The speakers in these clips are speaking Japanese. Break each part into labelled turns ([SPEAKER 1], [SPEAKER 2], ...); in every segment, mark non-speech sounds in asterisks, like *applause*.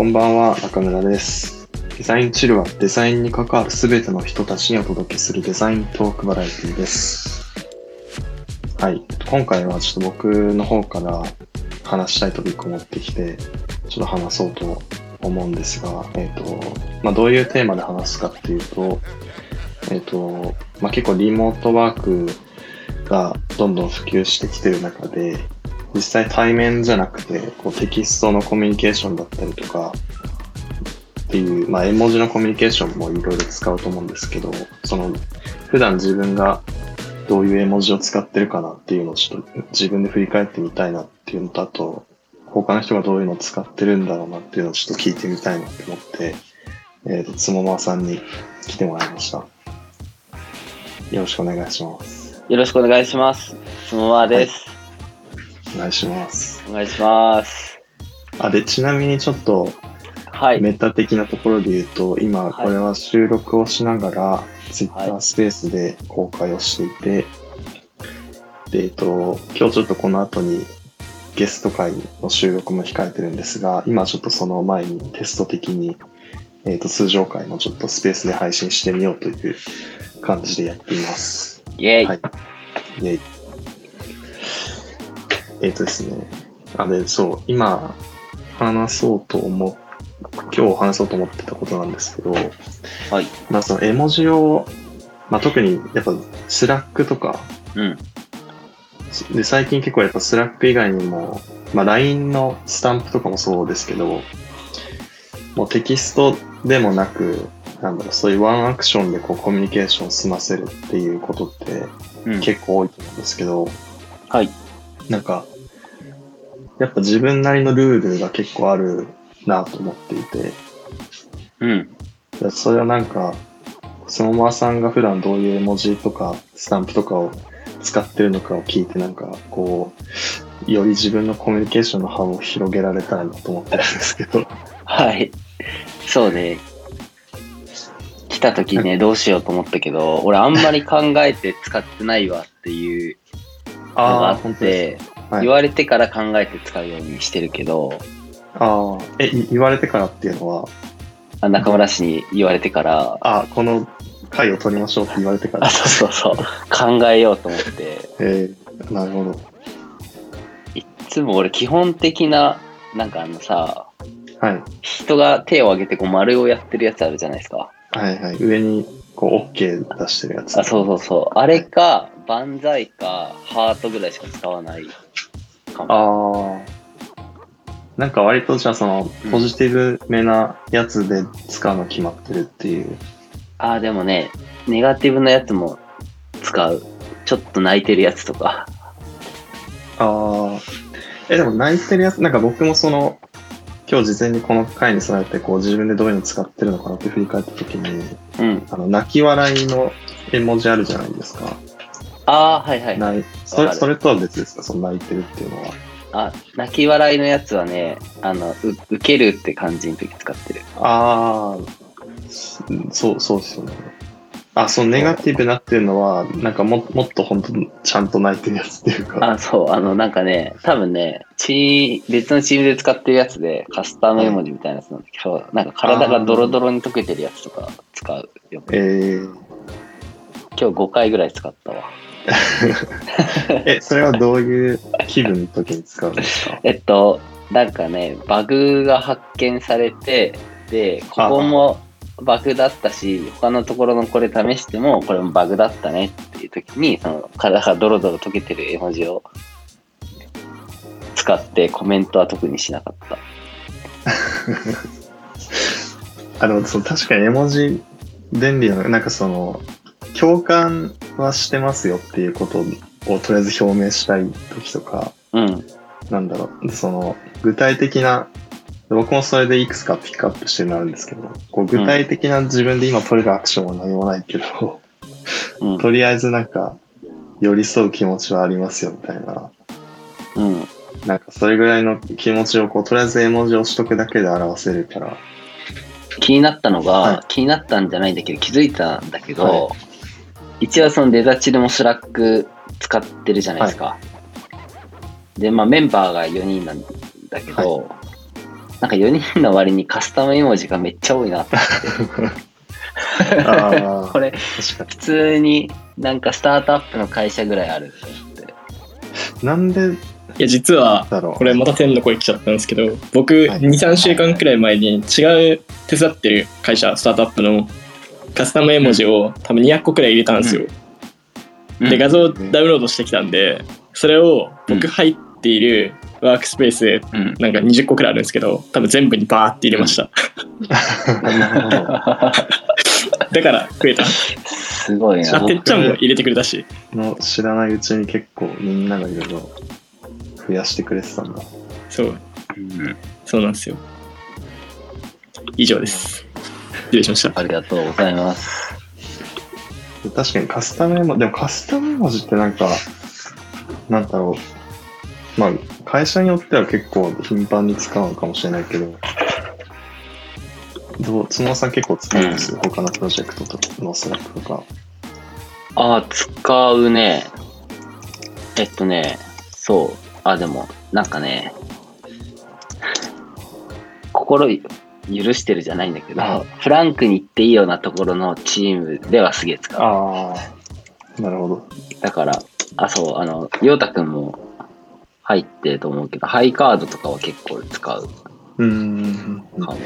[SPEAKER 1] こんばんは、中村です。デザインチルはデザインに関わるすべての人たちにお届けするデザイントークバラエティです。はい。今回はちょっと僕の方から話したいトピックを持ってきて、ちょっと話そうと思うんですが、えっ、と、まあ、どういうテーマで話すかっていうと、えっ、と、まあ、結構リモートワークがどんどん普及してきてる中で、実際対面じゃなくて、こうテキストのコミュニケーションだったりとか、っていう、まあ、絵文字のコミュニケーションもいろいろ使うと思うんですけど、その、普段自分がどういう絵文字を使ってるかなっていうのをちょっと自分で振り返ってみたいなっていうのと、あと、他の人がどういうのを使ってるんだろうなっていうのをちょっと聞いてみたいなって思って、えっ、と、つもまさんに来てもらいました。よろしくお願いします。
[SPEAKER 2] よろしくお願いします。そのまです。
[SPEAKER 1] お願いします。
[SPEAKER 2] お願いします。
[SPEAKER 1] あ、で、ちなみにちょっと、
[SPEAKER 2] はい。
[SPEAKER 1] メタ的なところで言うと、今、
[SPEAKER 2] はい
[SPEAKER 1] これは収録をしながら、
[SPEAKER 2] は
[SPEAKER 1] Twitter
[SPEAKER 2] い
[SPEAKER 1] スペースで公開をしていて、で、えっと、今日ちょっとこの後にゲスト会の収録も控えてるんですが、今ちょっとその前にテスト的に、えっと、通常回のちょっとスペースで配信してみようという感じでやっています。
[SPEAKER 2] イェイ。
[SPEAKER 1] はい。イェイ。えっ、とですね。あ、で、そう、今、話そうと思っ、今日話そうと思ってたことなんですけど、
[SPEAKER 2] はい。
[SPEAKER 1] まあその絵文字を、まあ特にやっぱスラックとか、
[SPEAKER 2] うん。
[SPEAKER 1] で、最近結構やっぱスラック以外にも、まあ LINE のスタンプとかもそうですけど、もうテキストでもなく、なんだろう、そういうワンアクションでこうコミュニケーションを済ませるっていうことって
[SPEAKER 2] うん。
[SPEAKER 1] 結構多いと思うんですけど、
[SPEAKER 2] はい。
[SPEAKER 1] なんか、やっぱ自分なりのルールが結構あるなと思っていて、
[SPEAKER 2] うん。
[SPEAKER 1] でそれはなんか、そのままさんが普段どういう絵文字とかスタンプとかを使ってるのかを聞いてなんかこう、より自分のコミュニケーションの幅を広げられたらなと思ってるんですけど。
[SPEAKER 2] はい。そうね。来た時ね、どうしようと思ったけど、俺あんまり考えて使ってないわっていうのがあ
[SPEAKER 1] 本
[SPEAKER 2] って、
[SPEAKER 1] はい
[SPEAKER 2] 言われてから考えて使うようにしてるけど、
[SPEAKER 1] ああ、え、い言われてからっていうのは、
[SPEAKER 2] あ中村氏に言われてから、
[SPEAKER 1] あこの回を取りましょうって言われてから
[SPEAKER 2] あ、。そうそうそう、考えようと思って、
[SPEAKER 1] えー、なるほど。
[SPEAKER 2] いっつも俺基本的な、なんかあのさ、
[SPEAKER 1] はい。
[SPEAKER 2] 人が手を挙げてこう丸をやってるやつあるじゃないですか。
[SPEAKER 1] はいはい。上にこう OK 出してるやつ。
[SPEAKER 2] あ、そうそうそう。あれか、万歳か、ハートぐらいしか使わないかも。
[SPEAKER 1] ああ。なんか割とじゃあその
[SPEAKER 2] うん
[SPEAKER 1] ポジティブめなやつで使うの決まってるっていう。
[SPEAKER 2] あー、でもね、ネガティブなやつも使う。ちょっと泣いてるやつとか。
[SPEAKER 1] ああ。え、でも泣いてるやつ、なんか僕もその、今日事前にこの回に備えてこう自分でどういうの使ってるのかなって振り返った時に、
[SPEAKER 2] うん。
[SPEAKER 1] あの、泣き笑いの絵文字あるじゃないですか。
[SPEAKER 2] あー、はいはい。
[SPEAKER 1] ないそれ、それとは別ですか？その泣いてるっていうのは。
[SPEAKER 2] あ、泣き笑いのやつはね、あの、う受けるって感じの時使ってる。
[SPEAKER 1] ああ、そう、そうですよね。あ、そのネガティブなっていうのは、なんかももっと本当にちゃんと泣いてるやつっていうか。
[SPEAKER 2] あ、そう、あの、なんかね、多分ね、チー別のチームで使ってるやつで、カスタム絵文字みたいなやつなんだけど、なんか体がドロドロに溶けてるやつとか使うよ。
[SPEAKER 1] えー、
[SPEAKER 2] 今日5回ぐらい使ったわ。
[SPEAKER 1] え、それはどういう気分の時に使うんですか？*laughs*
[SPEAKER 2] えっと、なんかね、バグが発見されて、で、ここもバグだったし、他のところのこれ試しても、これもバグだったねっていう時に、その体がドロドロ溶けてる絵文字を使ってコメントは特にしなかった。*laughs*
[SPEAKER 1] あの、その確かに絵文字便利なのなんかその、共感はしてますよっていうことをとりあえず表明したい時とか、
[SPEAKER 2] うん。
[SPEAKER 1] なんだろう、その、具体的な、僕もそれでいくつかピックアップしてるのあるんですけど、こう具体的な自分で今取れるアクションは何もないけど、
[SPEAKER 2] うん。*laughs*
[SPEAKER 1] とりあえずなんか、寄り添う気持ちはありますよみたいな、
[SPEAKER 2] うん。
[SPEAKER 1] なんかそれぐらいの気持ちをこう、とりあえず絵文字をしとくだけで表せるから、
[SPEAKER 2] 気になったのが、
[SPEAKER 1] はい
[SPEAKER 2] 気になったんじゃないんだけど、気づいたんだけど、
[SPEAKER 1] は
[SPEAKER 2] 一応そのデザチでもスラック使ってるじゃないですか。で、まあメンバーが4人なんだけど、なんか4人の割にカスタム絵文字がめっちゃ多いなって思って。*laughs* これ、普通になんかスタートアップの会社ぐらいある。
[SPEAKER 1] なんで
[SPEAKER 3] いや、実は。これまた天の声来ちゃったんですけど、僕、
[SPEAKER 1] はい
[SPEAKER 3] 2、3週間くらい前に違う手伝ってる会社、スタートアップのカスタム絵文字を多分200個くらい入れたんですよ。で、画像ダウンロードしてきたんで、それを僕入っているワークスペースで
[SPEAKER 2] うん。
[SPEAKER 3] なんか20個くらいあるんですけど、多分全部にバーって入れました。
[SPEAKER 1] なるほど。
[SPEAKER 3] だから増えた。
[SPEAKER 2] すごいな。
[SPEAKER 3] あ、てっちゃんも入れてくれたし。
[SPEAKER 1] の知らないうちに結構みんながいろいろ増やしてくれてたんだ。
[SPEAKER 3] そう、
[SPEAKER 2] うん
[SPEAKER 3] そうなんですよ。以上です。失礼しました。
[SPEAKER 2] ありがとうございます。
[SPEAKER 1] 確かにカスタム絵文字、でもカスタム絵文字ってなんか、なんだろう。まあ、会社によっては結構頻繁に使うのかもしれないけど、どう、角さん結構使います、他のプロジェクトとかのスラックとか。
[SPEAKER 2] ああ、使うね。えっとね、そう。あ、でも、なんかね、心許してるじゃないんだけど、
[SPEAKER 1] はい
[SPEAKER 2] フランクに行っていいようなところのチームではすげえ使う。
[SPEAKER 1] ああ、なるほど。
[SPEAKER 2] だから、あ、そう、あの、ヨうたくんも入ってると思うけど、ハイカードとかは結構使う
[SPEAKER 1] うーん。
[SPEAKER 2] かも。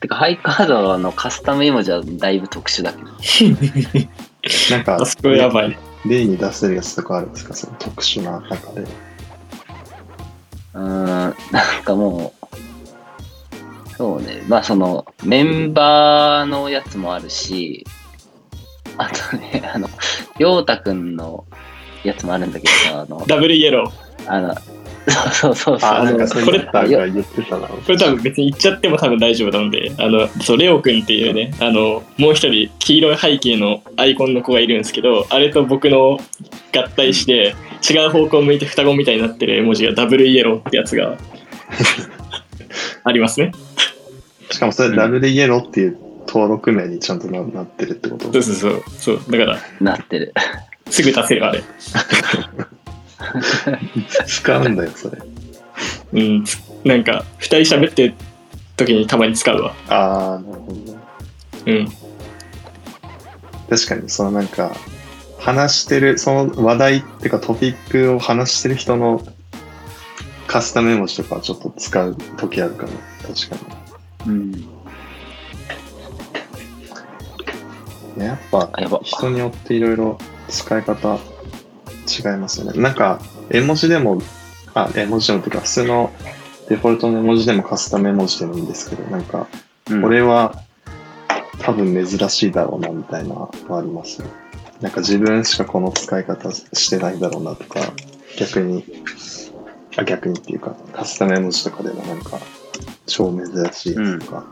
[SPEAKER 2] てか、ハイカードのカスタム絵文字はだいぶ特殊だけど。*laughs*
[SPEAKER 1] なんか
[SPEAKER 3] あ、そこやばい。
[SPEAKER 1] 例に出せるやつとかあるんですか？その特殊な中で。
[SPEAKER 2] うーん、なんかもう、そうね、まあその、メンバーのやつもあるし、あとね、*laughs* あの、ヨうたくんのやつもあるんだけどさ、あの、
[SPEAKER 3] ダブルイエロー。
[SPEAKER 2] あの、そうそうそうそう。
[SPEAKER 1] あ、なんかそう
[SPEAKER 3] これ
[SPEAKER 1] いうのが言ってたな。
[SPEAKER 3] これ多分別に言っちゃっても多分大丈夫なので、あの、そう、レオくんっていうね、あの、もう一人黄色い背景のアイコンの子がいるんですけど、あれと僕の合体して、違う方向を向いて双子みたいになってる絵文字がダブルイエローってやつが *laughs* ありますね。
[SPEAKER 1] しかもそれダブルイエローっていう登録名にちゃんとななってるってこと？
[SPEAKER 3] そうそうそう。そう。だから、
[SPEAKER 2] なってる。
[SPEAKER 3] すぐ出せるあれ。
[SPEAKER 1] 使うんだよ、それ。
[SPEAKER 3] うん。なんか、二人喋ってる時にたまに使うわ。
[SPEAKER 1] ああ、なるほどね。
[SPEAKER 3] うん。
[SPEAKER 1] 確かに、そのなんか、話してる、その話題っていうかトピックを話してる人のカスタム絵文字とかはちょっと使う時あるかも。確か
[SPEAKER 2] うん。
[SPEAKER 1] やっぱ
[SPEAKER 2] あ、やば。
[SPEAKER 1] 人によっていろいろ使い方違いますよね。なんか、絵文字でも、あ、絵文字でもというか、普通のデフォルトの絵文字でもカスタム絵文字でもいいんですけど、なんか、
[SPEAKER 2] うん
[SPEAKER 1] これは多分珍しいだろうなみたいなのはありますね。なんか自分しかこの使い方してないだろうなとか、逆に、あ、逆にっていうか、カスタム絵文字とかでもなんか、超珍しいやつとか？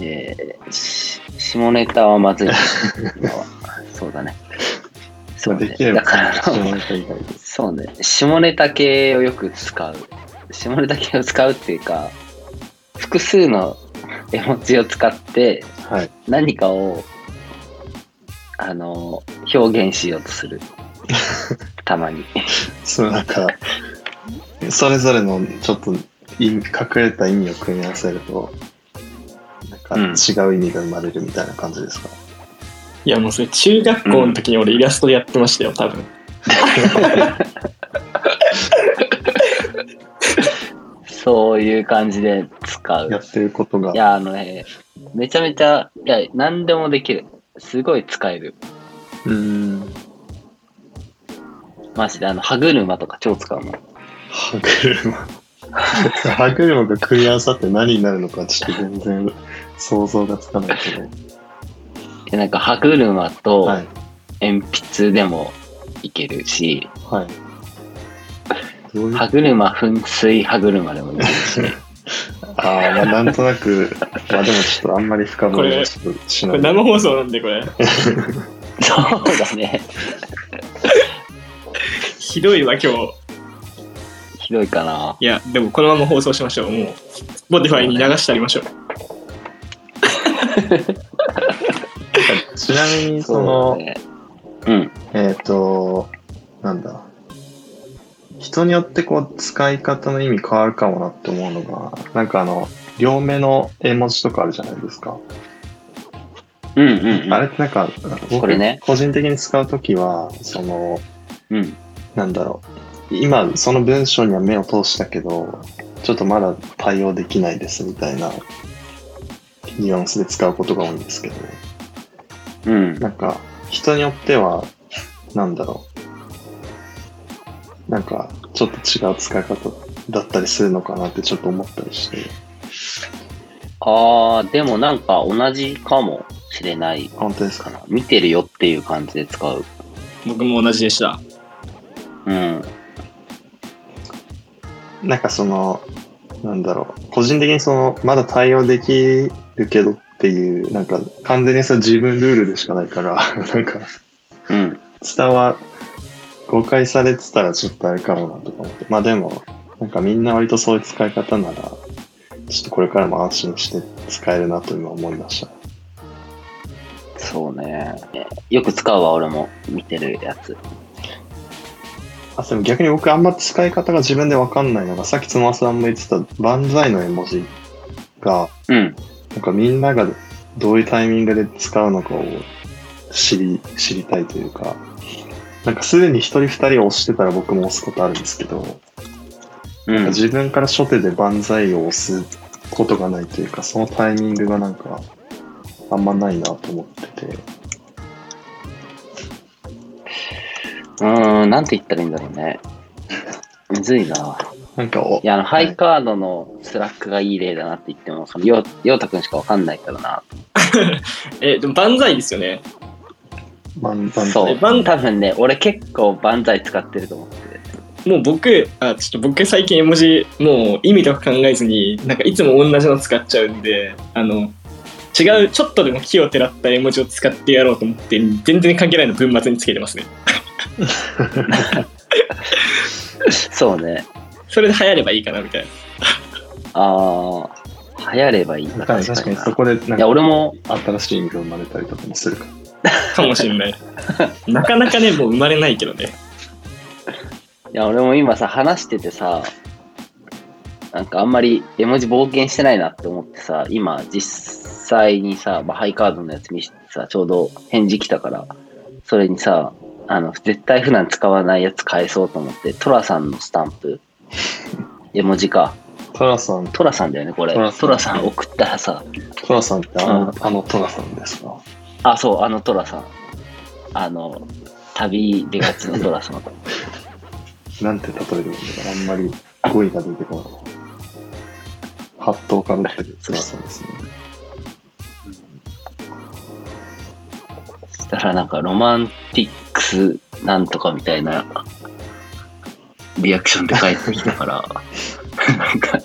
[SPEAKER 2] えーし下ネタはまずい。*laughs* そうだね。そうねだから、
[SPEAKER 1] 下ネタ以外で。
[SPEAKER 2] そうね。下ネタ系をよく使う。下ネタ系を使うっていうか、複数の絵文字を使って
[SPEAKER 1] はい。
[SPEAKER 2] 何かを、あの、表現しようとする。*laughs* たまに。
[SPEAKER 1] そう、なんか、それぞれのちょっと隠れた意味を組み合わせると、なんか違う意味が生まれるみたいな感じですか、
[SPEAKER 3] いやもうそれ中学校の時に俺イラストでやってましたよ、多分。
[SPEAKER 2] そういう感じで使う。
[SPEAKER 1] やってることが
[SPEAKER 2] い。や、あのね、めちゃめちゃ、いや、何でもできる。すごい使える。
[SPEAKER 1] うーん。
[SPEAKER 2] マジで、あの、歯車とか超使うもん。
[SPEAKER 1] 歯車。歯車が組み合わさって何になるのかちょっと全然想像がつかないけど。
[SPEAKER 2] で、なんか歯車と
[SPEAKER 1] はい。
[SPEAKER 2] 鉛筆でもいけるし、
[SPEAKER 1] はい。
[SPEAKER 2] 歯車、噴水歯車でもいけるし、*laughs*
[SPEAKER 1] ああ、まあなんとなく、まあでもちょっとあんまり深掘りはちょっとし
[SPEAKER 3] これ
[SPEAKER 1] ない。
[SPEAKER 3] 生放送なんでこれ。*laughs*
[SPEAKER 2] そうだね。*laughs*
[SPEAKER 3] ひどいわ今日。
[SPEAKER 2] ひどいかな。
[SPEAKER 3] いや、でもこのまま放送しましょう。もう、Spotify に流してありましょう。
[SPEAKER 1] ちなみにそ
[SPEAKER 2] そう
[SPEAKER 1] の、
[SPEAKER 2] だね。うん。
[SPEAKER 1] えっ、と、なんだ。人によってこう使い方の意味変わるかもなって思うのが、なんかあの、両目の絵文字とかあるじゃないですか。
[SPEAKER 2] うんうんうん。
[SPEAKER 1] あれってなんか、僕
[SPEAKER 2] これね
[SPEAKER 1] 個人的に使うときは、その、
[SPEAKER 2] うん。
[SPEAKER 1] なんだろう。今、その文章には目を通したけど、ちょっとまだ対応できないですみたいなニュアンスで使うことが多いんですけど、
[SPEAKER 2] うん。
[SPEAKER 1] なんか、人によっては、なんだろう。なんか、ちょっと違う使い方だったりするのかなってちょっと思ったりして。
[SPEAKER 2] ああ、でもなんか同じかもしれない
[SPEAKER 1] 本当ですか？
[SPEAKER 2] 見てるよっていう感じで使う。
[SPEAKER 3] 僕も同じでした。
[SPEAKER 2] うん。
[SPEAKER 1] なんかその、なんだろう。個人的にその、まだ対応できるけどっていう、なんか完全にそれ自分ルールでしかないから、*laughs* なんか
[SPEAKER 2] うん。
[SPEAKER 1] 伝わ、誤解されてたらちょっとあれかもなとか思って。まあでも、なんかみんな割とそういう使い方なら、ちょっとこれからも安心して使えるなと今思いました。
[SPEAKER 2] そうね。よく使うわ、俺も見てるやつ。
[SPEAKER 1] あ、でも逆に僕あんま使い方が自分でわかんないのが、さっきつまさんも言ってた万歳の絵文字が、
[SPEAKER 2] うん。
[SPEAKER 1] なんかみんながどういうタイミングで使うのかを知り、知りたいというか、なんかすでに一人二人押してたら僕も押すことあるんですけど、
[SPEAKER 2] うん。
[SPEAKER 1] 自分から初手で万歳を押すことがないというか、そのタイミングがなんか、あんまないなと思ってて。
[SPEAKER 2] うーん、なんて言ったらいいんだろうね。むずいな。
[SPEAKER 1] なんかお
[SPEAKER 2] い、や、あの、ハイカードのスラックがいい例だなって言っても、その、よう、ようたくんしかわかんないからな。*laughs*
[SPEAKER 3] え、でも万歳ですよね。
[SPEAKER 1] 万万
[SPEAKER 2] そう。多分ね、俺結構万歳使ってると思ってて。
[SPEAKER 3] もう僕、あ、ちょっと僕最近絵文字、もう意味とか考えずに、なんかいつも同じの使っちゃうんで、あの、違う、ちょっとでも木をてらった絵文字を使ってやろうと思って、全然関係ないの文末につけてますね。*laughs*
[SPEAKER 2] そうね。
[SPEAKER 3] それで流行ればいいかな、みたいな。
[SPEAKER 2] ああ、流行ればいい。
[SPEAKER 1] 確かに確かに
[SPEAKER 2] な
[SPEAKER 1] そこでなん
[SPEAKER 2] いや、
[SPEAKER 1] か
[SPEAKER 2] 俺も、
[SPEAKER 1] 新しい意味が生まれたりとかもするか
[SPEAKER 3] かもしれない。*laughs* なかなかね、もう生まれないけどね。
[SPEAKER 2] いや、俺も今さ、話しててさ、なんかあんまり絵文字冒険してないなって思ってさ、今実際にさ、まあ、ハイカードのやつ見せてさ、ちょうど返事来たから、それにさ、あの、絶対普段使わないやつ返そうと思って、トラさんのスタンプ、*laughs* 絵文字か。
[SPEAKER 1] トラさん、
[SPEAKER 2] トラさんだよね、これ。
[SPEAKER 1] トラさん
[SPEAKER 2] 送ったらさ、
[SPEAKER 1] トラさんってあの、
[SPEAKER 2] うん
[SPEAKER 1] あのトラさんですか？
[SPEAKER 2] あ、そう、あのトラさん。あの、旅出がちのトラさん。*laughs*
[SPEAKER 1] なんて例えるんだろうあんまり語彙が出てこない。ハットをかぶってるトラさんですね。
[SPEAKER 2] そしたらなんかロマンティックスなんとかみたいなリアクションで返ってきたから、なんか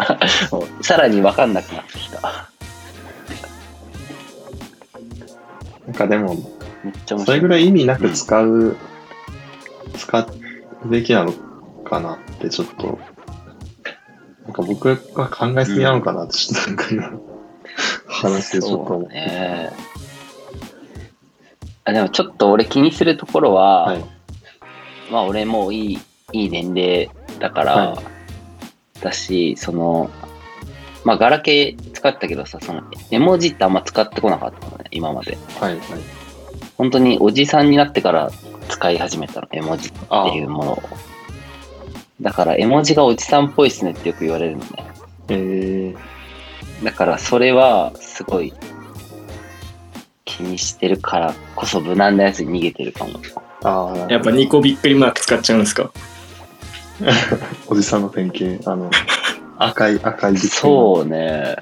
[SPEAKER 2] さらに分かんなくなってきた。
[SPEAKER 1] なんかでも、
[SPEAKER 2] めっちゃ面
[SPEAKER 1] それ。ぐらい意味なく使う、使うべきなのかなってちょっと、なんか僕が考えすぎなのかなってちょっとなんか今、話してちょっと思って。
[SPEAKER 2] ね。あでもちょっと俺気にするところは、
[SPEAKER 1] はい。
[SPEAKER 2] まあ俺もういい、いい年齢だから、
[SPEAKER 1] は
[SPEAKER 2] だし、その、まあガラケー使ったけどさ、その絵文字ってあんま使ってこなかったのね、今まで。
[SPEAKER 1] はい。はい。
[SPEAKER 2] 本当におじさんになってから使い始めたの、絵文字って
[SPEAKER 1] あ
[SPEAKER 2] いうものを。だから絵文字がおじさんっぽいっすねってよく言われるのね。
[SPEAKER 1] えー、
[SPEAKER 2] だからそれはすごい気にしてるからこそ無難なやつに逃げてるかも。
[SPEAKER 1] ああ、
[SPEAKER 3] やっぱ2個びっくりマーク使っちゃうんですか？*laughs*
[SPEAKER 1] おじさんの典型、あの、*laughs* 赤い、赤いビッグ
[SPEAKER 2] そうね。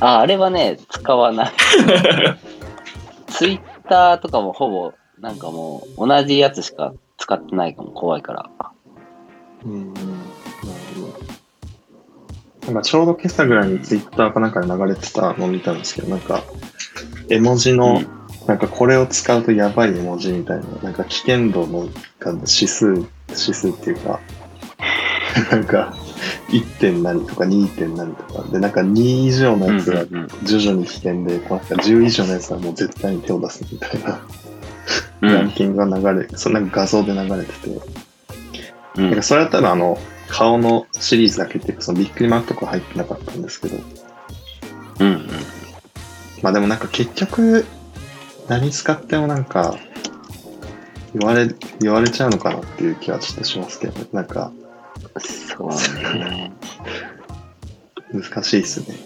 [SPEAKER 2] あ、あれはね、使わない。*laughs* ツイッターとかもほぼ、なんかもう同じやつしか使ってないかも、怖いから。
[SPEAKER 1] うんうん、なるほど。なんかちょうど今朝ぐらいにツイッターかなんかで流れてたのを見たんですけど、なんか、絵文字の、
[SPEAKER 2] うん
[SPEAKER 1] なんかこれを使うとやばい絵文字みたいな、なんか危険度のが指数、指数っていうか、*laughs* なんか、1. 点何とか 2. 点何とか、で、なんか2以上のやつが
[SPEAKER 2] うんうん
[SPEAKER 1] 徐々に危険で、こうなんか10以上のやつはもう絶対に手を出すみたいな、
[SPEAKER 2] うん
[SPEAKER 1] ランキングが流れ、そんな画像で流れてて、
[SPEAKER 2] ううん
[SPEAKER 1] なんか。それは多分あの、顔のシリーズだけっていうか、そのビックリマークとか入ってなかったんですけど、
[SPEAKER 2] うんうん。
[SPEAKER 1] まあでもなんか結局、何使ってもなんか、言われ、言われちゃうのかなっていう気はちょっとしますけど、なんか
[SPEAKER 2] そうね。
[SPEAKER 1] 難しいですね。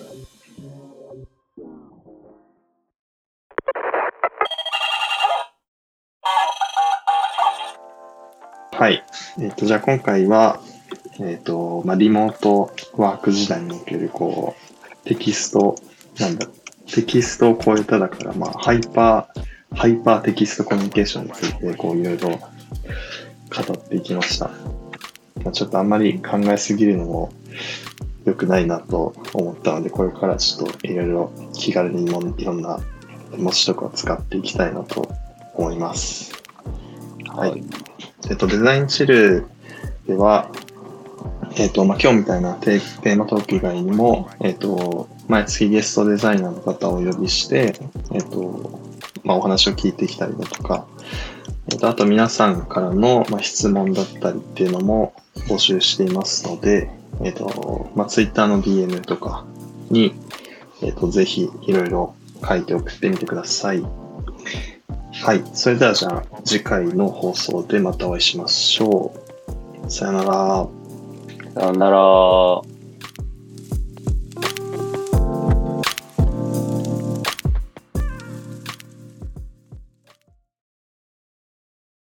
[SPEAKER 1] はい。えっ、と、じゃあ今回は、えっ、と、まあ、リモートワーク時代における、こう、テキスト、なんだ、テキストを超えただから、まあ、ハイパー、ハイパーテキストコミュニケーションについて、こう、いろいろ語っていきました。まあ、ちょっとあんまり考えすぎるのも良くないなと思ったので、これからちょっといろいろ気軽にもいろんな絵文字とかを使っていきたいなと思います。はい。えっと、デザインチルでは、えっと、まあ、今日みたいなテーマトーク以外にも、えっと、毎月ゲストデザイナーの方をお呼びして、えっと、まあ、お話を聞いてきたりだとか、えっと、あと皆さんからの、まあ、質問だったりっていうのも募集していますので、えっと、まあ、Twitter の DM とかに、えっと、ぜひいろいろ書いて送ってみてください。はい。それではじゃあ、次回の放送でまたお会いしましょう。さよなら。
[SPEAKER 2] さよなら。